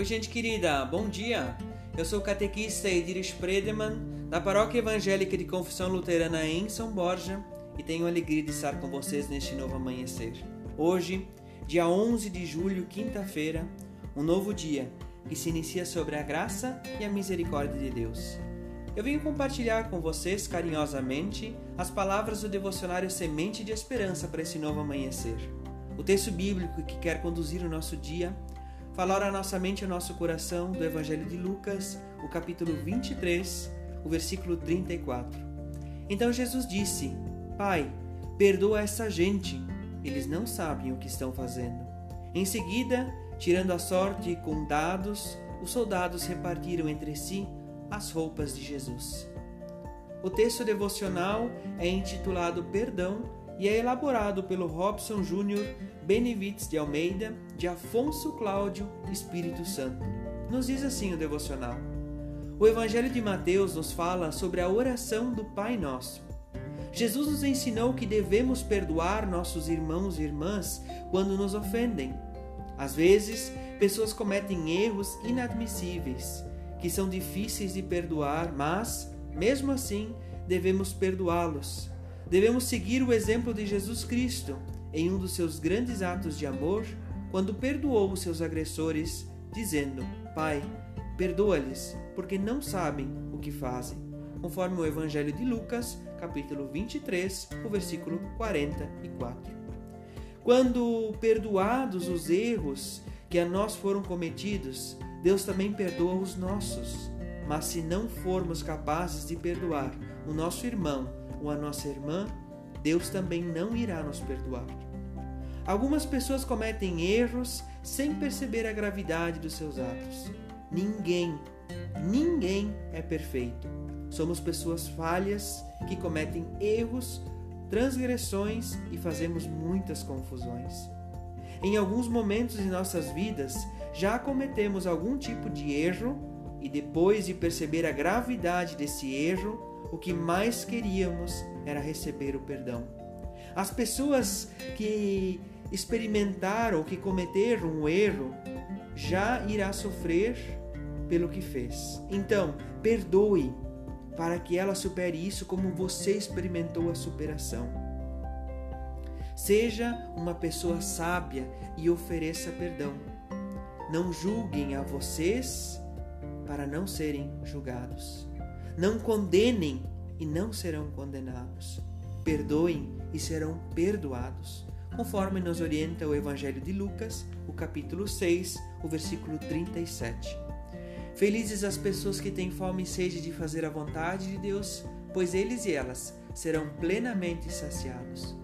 Oi, gente querida, bom dia! Eu sou o catequista Edir Spredeman, da Paróquia Evangélica de Confissão Luterana em São Borja, e tenho a alegria de estar com vocês neste novo amanhecer. Hoje, dia 11 de julho, quinta-feira, um novo dia que se inicia sobre a graça e a misericórdia de Deus. Eu venho compartilhar com vocês carinhosamente as palavras do devocionário Semente de Esperança para esse novo amanhecer. O texto bíblico que quer conduzir o nosso dia falar a nossa mente e ao nosso coração do Evangelho de Lucas, o capítulo 23, o versículo 34. Então Jesus disse: Pai, perdoa essa gente, eles não sabem o que estão fazendo. Em seguida, tirando a sorte com dados, os soldados repartiram entre si as roupas de Jesus. O texto devocional é intitulado Perdão e é elaborado pelo Robson Júnior Benevites de Almeida, de Afonso Cláudio Espírito Santo. Nos diz assim o devocional. O Evangelho de Mateus nos fala sobre a oração do Pai Nosso. Jesus nos ensinou que devemos perdoar nossos irmãos e irmãs quando nos ofendem. Às vezes, pessoas cometem erros inadmissíveis, que são difíceis de perdoar, mas, mesmo assim, devemos perdoá-los Devemos seguir o exemplo de Jesus Cristo em um dos seus grandes atos de amor, quando perdoou os seus agressores, dizendo: Pai, perdoa-lhes, porque não sabem o que fazem. Conforme o Evangelho de Lucas, capítulo 23, o versículo 44. Quando perdoados os erros que a nós foram cometidos, Deus também perdoa os nossos. Mas se não formos capazes de perdoar o nosso irmão ou a nossa irmã, Deus também não irá nos perdoar. Algumas pessoas cometem erros sem perceber a gravidade dos seus atos. Ninguém, ninguém é perfeito. Somos pessoas falhas que cometem erros, transgressões e fazemos muitas confusões. Em alguns momentos de nossas vidas, já cometemos algum tipo de erro e depois de perceber a gravidade desse erro, o que mais queríamos era receber o perdão. As pessoas que experimentaram, que cometeram um erro, já irá sofrer pelo que fez. Então, perdoe para que ela supere isso como você experimentou a superação. Seja uma pessoa sábia e ofereça perdão. Não julguem a vocês para não serem julgados. Não condenem e não serão condenados. Perdoem e serão perdoados, conforme nos orienta o Evangelho de Lucas, o capítulo 6, o versículo 37. Felizes as pessoas que têm fome e sede de fazer a vontade de Deus, pois eles e elas serão plenamente saciados.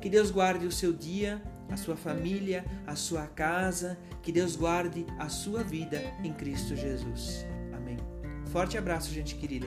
Que Deus guarde o seu dia, a sua família, a sua casa, que Deus guarde a sua vida em Cristo Jesus. Forte abraço, gente querida.